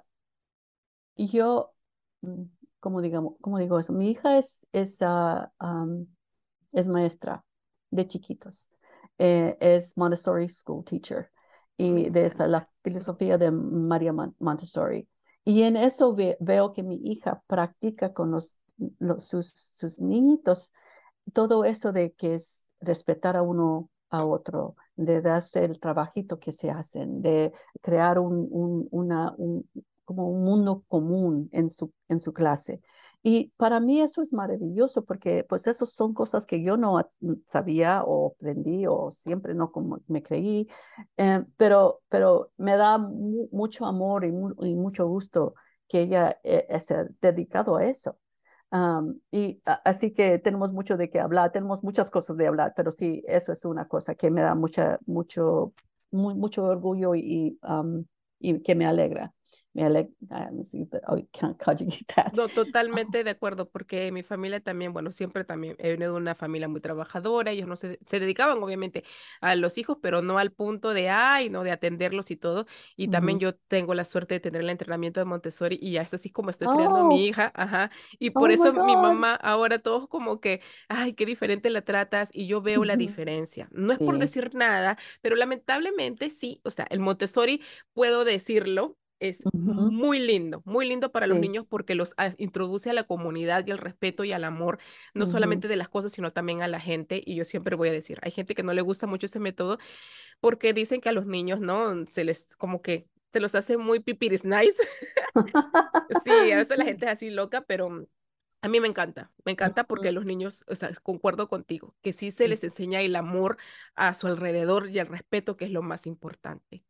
yo mm, como digamos, como digo eso, mi hija es, es, ah, es maestra de chiquitos, eh, es Montessori School Teacher y de esa, la filosofía de María Montessori. Y en eso veo que mi hija practica con los, sus, sus niñitos todo eso de que es respetar a uno a otro, de darse el trabajito que se hacen, de crear un, un, una, un, como un mundo común en su, en su clase. Y para mí eso es maravilloso porque pues eso son cosas que yo no mm, sabía o aprendí o siempre no como me creí, eh, pero, pero me da mucho amor y, mucho gusto que ella eh, se dedicado a eso. y así que tenemos mucho de qué hablar, tenemos muchas cosas de hablar, pero sí, eso es una cosa que me da mucha, mucho, mucho orgullo y, y que me alegra me alegra, No, totalmente de acuerdo, porque mi familia también, bueno, siempre también he venido de una familia muy trabajadora, ellos no se, se dedicaban obviamente a los hijos, pero no al punto de, ay, no, de atenderlos y todo, y también yo tengo la suerte de tener el entrenamiento de Montessori y ya es así como estoy creando a mi oh. hija, ajá, y por oh eso mi mamá ahora todos como que, ay, qué diferente la tratas, y yo veo la diferencia, no es por decir nada, pero lamentablemente sí, o sea, el Montessori puedo decirlo, es muy lindo, muy lindo para los niños porque los introduce a la comunidad y al respeto y al amor, no solamente de las cosas, sino también a la gente. Y yo siempre voy a decir, hay gente que no le gusta mucho ese método porque dicen que a los niños, ¿no? Se les como que se los hace muy pipiris nice. sí, a veces la gente es así loca, pero a mí me encanta, me encanta porque los niños, o sea, concuerdo contigo, que sí se les enseña el amor a su alrededor y el respeto, que es lo más importante.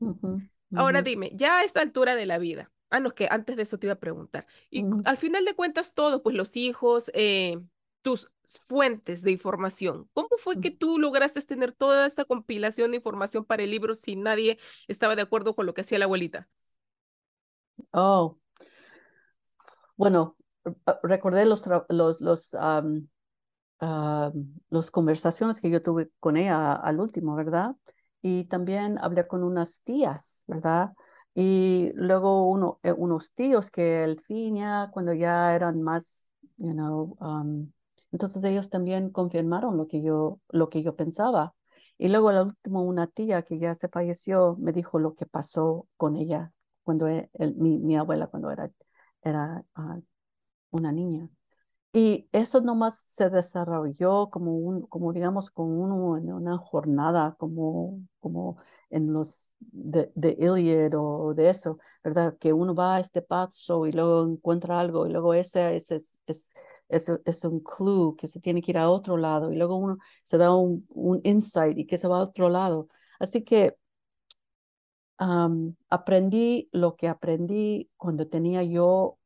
Ahora dime, ya a esta altura de la vida, ah, no, que antes de eso te iba a preguntar, y al final de cuentas todo, pues los hijos, eh, tus fuentes de información, ¿cómo fue que tú lograste tener toda esta compilación de información para el libro si nadie estaba de acuerdo con lo que hacía la abuelita? Oh, bueno, recordé los, los, los, los conversaciones que yo tuve con ella al último, ¿verdad? Y también hablé con unas tías, ¿verdad? Y luego eh, unos tíos que el fin ya, cuando ya eran más, you know, um, entonces ellos también confirmaron lo que yo, lo que yo pensaba. Y luego al último una tía que ya se falleció me dijo lo que pasó con ella cuando e, mi, mi, abuela cuando era, era ah, una niña. Y eso nomás se desarrolló como, un, como digamos, con uno en una jornada, como, como en los de, de Iliad o de eso, ¿verdad? Que uno va a este paso y luego encuentra algo y luego ese, ese es, es, es, es, un clue que se tiene que ir a otro lado y luego uno se da un, un insight y que se va a otro lado. Así que aprendí lo que aprendí cuando tenía yo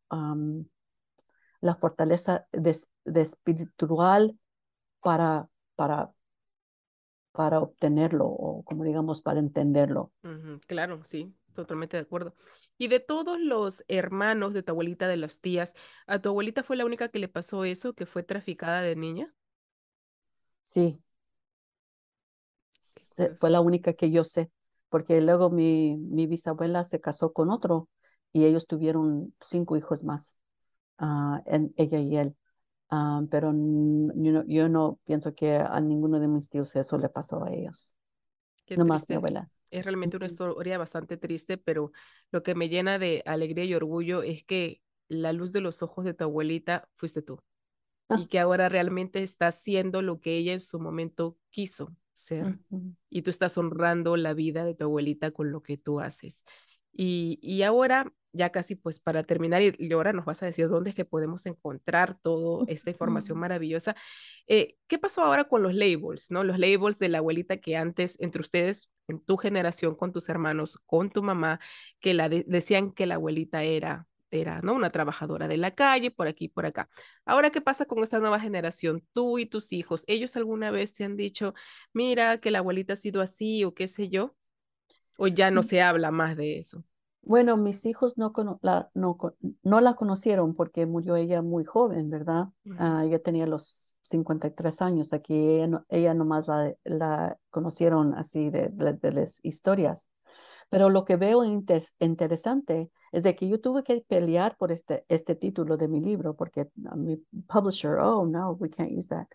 la fortaleza de, espiritual para, para, para obtenerlo o como digamos para entenderlo. claro, sí, totalmente de acuerdo. Y de todos los hermanos de tu abuelita, de las tías, ¿a tu abuelita fue la única que le pasó eso, que fue traficada de niña? Sí. fue la única que yo sé, porque luego mi, mi bisabuela se casó con otro y ellos tuvieron cinco hijos más. Ah, en ella y él. Ah, pero yo no, pienso que a ninguno de mis tíos eso le pasó a ellos. no más mi abuela. Es realmente una historia bastante triste, pero lo que me llena de alegría y orgullo es que la luz de los ojos de tu abuelita fuiste tú. Y ah. que ahora realmente está haciendo lo que ella en su momento quiso, ser. Y tú estás honrando la vida de tu abuelita con lo que tú haces. Y, y ahora, ya casi pues para terminar, y, ahora nos vas a decir dónde es que podemos encontrar toda esta información maravillosa. Eh, ¿Qué pasó ahora con los labels, no? Los labels de la abuelita que antes, entre ustedes, en tu generación, con tus hermanos, con tu mamá, que la decían que la abuelita era era, ¿no? Una trabajadora de la calle, por aquí, por acá. Ahora, ¿qué pasa con esta nueva generación? Tú y tus hijos, ¿ellos alguna vez te han dicho, mira, que la abuelita ha sido así o qué sé yo? ¿O ya no mm. se habla más de eso? Bueno, mis hijos no, la, no, no la conocieron porque murió ella muy joven, ¿verdad? Ah, ella tenía los 53 años. Aquí ella, ella nomás la, la, conocieron así de, de, las historias. Pero lo que veo interesante es de que yo tuve que pelear por este, este título de mi libro porque mi publisher, oh, no, we can't use that.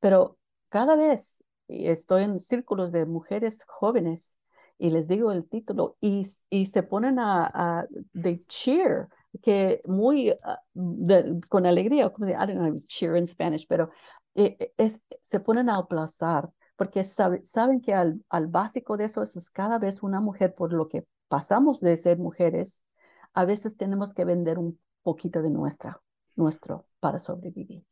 Pero cada vez estoy en círculos de mujeres jóvenes y les digo el título y, y se ponen a, a de cheer, que muy ah, con alegría, como de, I don't know, cheer in Spanish, pero eh, eh, es, se ponen a aplazar porque saben que al, al básico de eso es cada vez una mujer, por lo que pasamos de ser mujeres, a veces tenemos que vender un poquito de nuestra, nuestro para sobrevivir.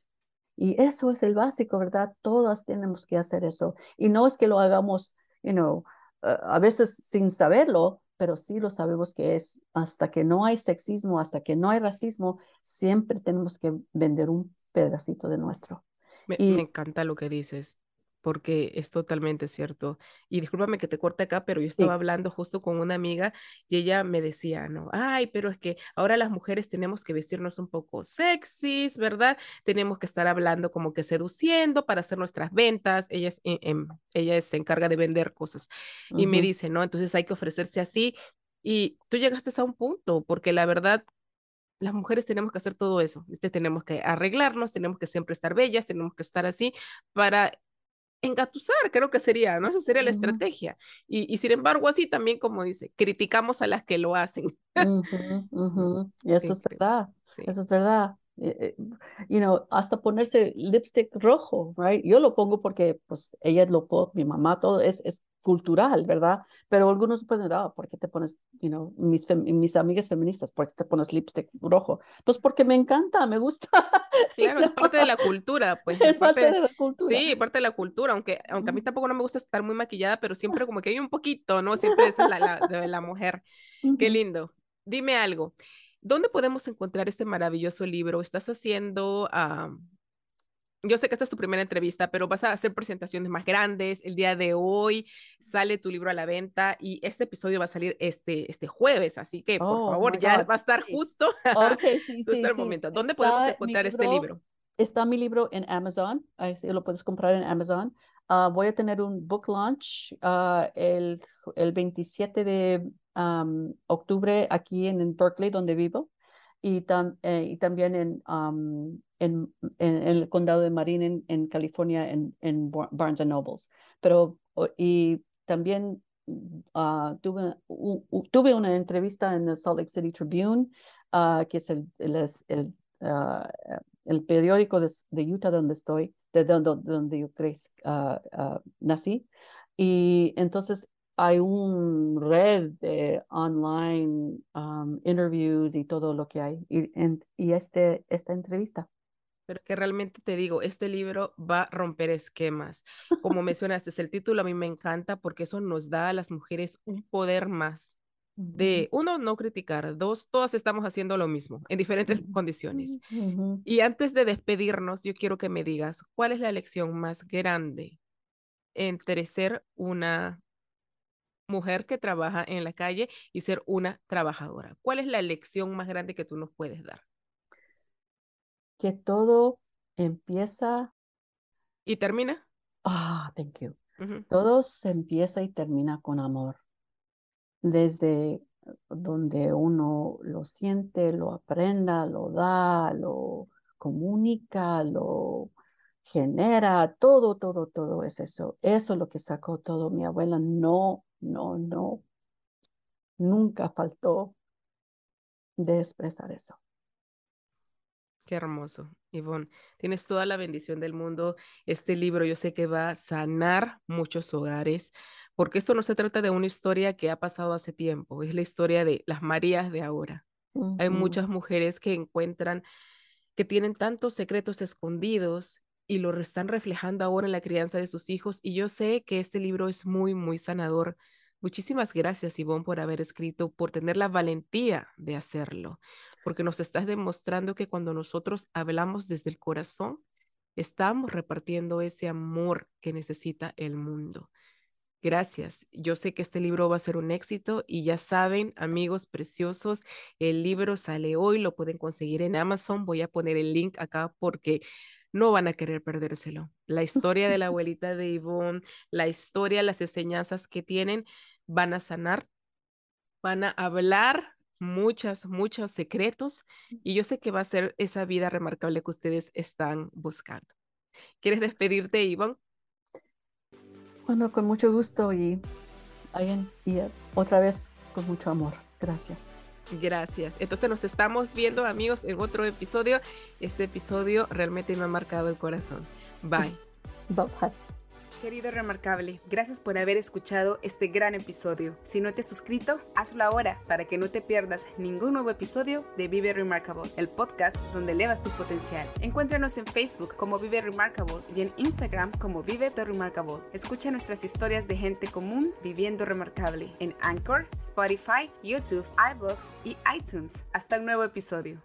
Y eso es el básico, ¿verdad? Todas tenemos que hacer eso. Y no es que lo hagamos, you know, a veces sin saberlo, pero sí lo sabemos que es hasta que no hay sexismo, hasta que no hay racismo, siempre tenemos que vender un pedacito de nuestro. Me, me encanta lo que dices porque es totalmente cierto. Y discúlpame que te corte acá, pero yo estaba hablando justo con una amiga y ella me decía, no, ay, pero es que ahora las mujeres tenemos que vestirnos un poco sexys, ¿verdad? Tenemos que estar hablando como que seduciendo para hacer nuestras ventas. Ella, es, em, em, ella se encarga de vender cosas y me dice, no, entonces hay que ofrecerse así. Y tú llegaste a un punto, porque la verdad, las mujeres tenemos que hacer todo eso, este, tenemos que arreglarnos, tenemos que siempre estar bellas, tenemos que estar así para engatusar, creo que sería, ¿no? Esa sería la estrategia. Y, y, sin embargo, así también, como dice, criticamos a las que lo hacen. Y eso es verdad, eso es verdad. Eh, eh, you know, hasta ponerse lipstick rojo, right? Yo lo pongo porque, pues, ella lo pone, mi mamá, todo es, es cultural, ¿verdad? Pero algunos pueden, ah, ¿por qué te pones, you know, mis, mis amigas feministas, ¿por qué te pones lipstick rojo? Pues porque me encanta, me gusta. Claro, es parte de la cultura, pues. Es, parte, de la cultura. Sí, parte de la cultura, aunque, aunque a mí tampoco no me gusta estar muy maquillada, pero siempre como que hay un poquito, ¿no? Siempre es la, la, de la mujer. Qué lindo. Dime algo. ¿Dónde podemos encontrar este maravilloso libro? ¿Estás haciendo yo sé que esta es tu primera entrevista, pero vas a hacer presentaciones más grandes. El día de hoy sale tu libro a la venta y este episodio va a salir este, este jueves, así que por oh favor, ya va a estar justo. Ok, sí, sí, el momento. ¿Dónde podemos encontrar este libro? Está mi libro en Amazon, ahí lo puedes comprar en Amazon. Ah, voy a tener un book launch uh, el, el 27 de um, octubre aquí en, en Berkeley, donde vivo y, eh, y también en, en, en, el condado de Marin, en, California, en, en Barnes Nobles. Pero, y también uh, tuve, tuve una entrevista en el Salt Lake City Tribune, uh, que es el, el, el, uh, el periódico de, de, Utah donde estoy, de donde, donde yo crecí, nací. Y entonces hay un red de online um, interviews y todo lo que hay y, y este, esta entrevista. Pero que realmente te digo, este libro va a romper esquemas. Como mencionaste, el título a mí me encanta porque eso nos da a las mujeres un poder más de, uno, no criticar, dos, todas estamos haciendo lo mismo en diferentes condiciones. Y antes de despedirnos, yo quiero que me digas, ¿cuál es la lección más grande entre ser una mujer que trabaja en la calle y ser una trabajadora? ¿Cuál es la lección más grande que tú nos puedes dar? Que todo empieza. ¿Y termina? Ah, thank you. Todo se empieza y termina con amor. Desde donde uno lo siente, lo aprenda, lo da, lo comunica, lo genera, todo, todo, todo es eso. Eso es lo que sacó todo. Mi abuela no no, no, nunca faltó de expresar eso. Qué hermoso, Ivonne. Tienes toda la bendición del mundo. Este libro yo sé que va a sanar muchos hogares, porque esto no se trata de una historia que ha pasado hace tiempo, es la historia de las Marías de ahora. Hay muchas mujeres que encuentran que tienen tantos secretos escondidos y lo están reflejando ahora en la crianza de sus hijos. Y yo sé que este libro es muy, muy sanador. Muchísimas gracias, Ivonne, por haber escrito, por tener la valentía de hacerlo, porque nos estás demostrando que cuando nosotros hablamos desde el corazón, estamos repartiendo ese amor que necesita el mundo. Gracias. Yo sé que este libro va a ser un éxito y ya saben, amigos preciosos, el libro sale hoy, lo pueden conseguir en Amazon. Voy a poner el link acá porque no van a querer perdérselo. La historia de la abuelita de Yvonne, la historia, las enseñanzas que tienen, van a sanar, van a hablar muchas, muchos secretos y yo sé que va a ser esa vida remarcable que ustedes están buscando. ¿Quieres despedirte, Yvonne? Bueno, con mucho gusto y, y otra vez con mucho amor. Gracias. Gracias. Entonces nos estamos viendo amigos en otro episodio. Este episodio realmente me ha marcado el corazón. Bye. Bye. Querido Remarcable, gracias por haber escuchado este gran episodio. Si no te has suscrito, hazlo ahora para que no te pierdas ningún nuevo episodio de Vive Remarkable, el podcast donde elevas tu potencial. Encuéntranos en Facebook como Vive Remarkable y en Instagram como Vive The Remarkable. Escucha nuestras historias de gente común viviendo remarcable en Anchor, Spotify, YouTube, iBooks y iTunes. Hasta el nuevo episodio.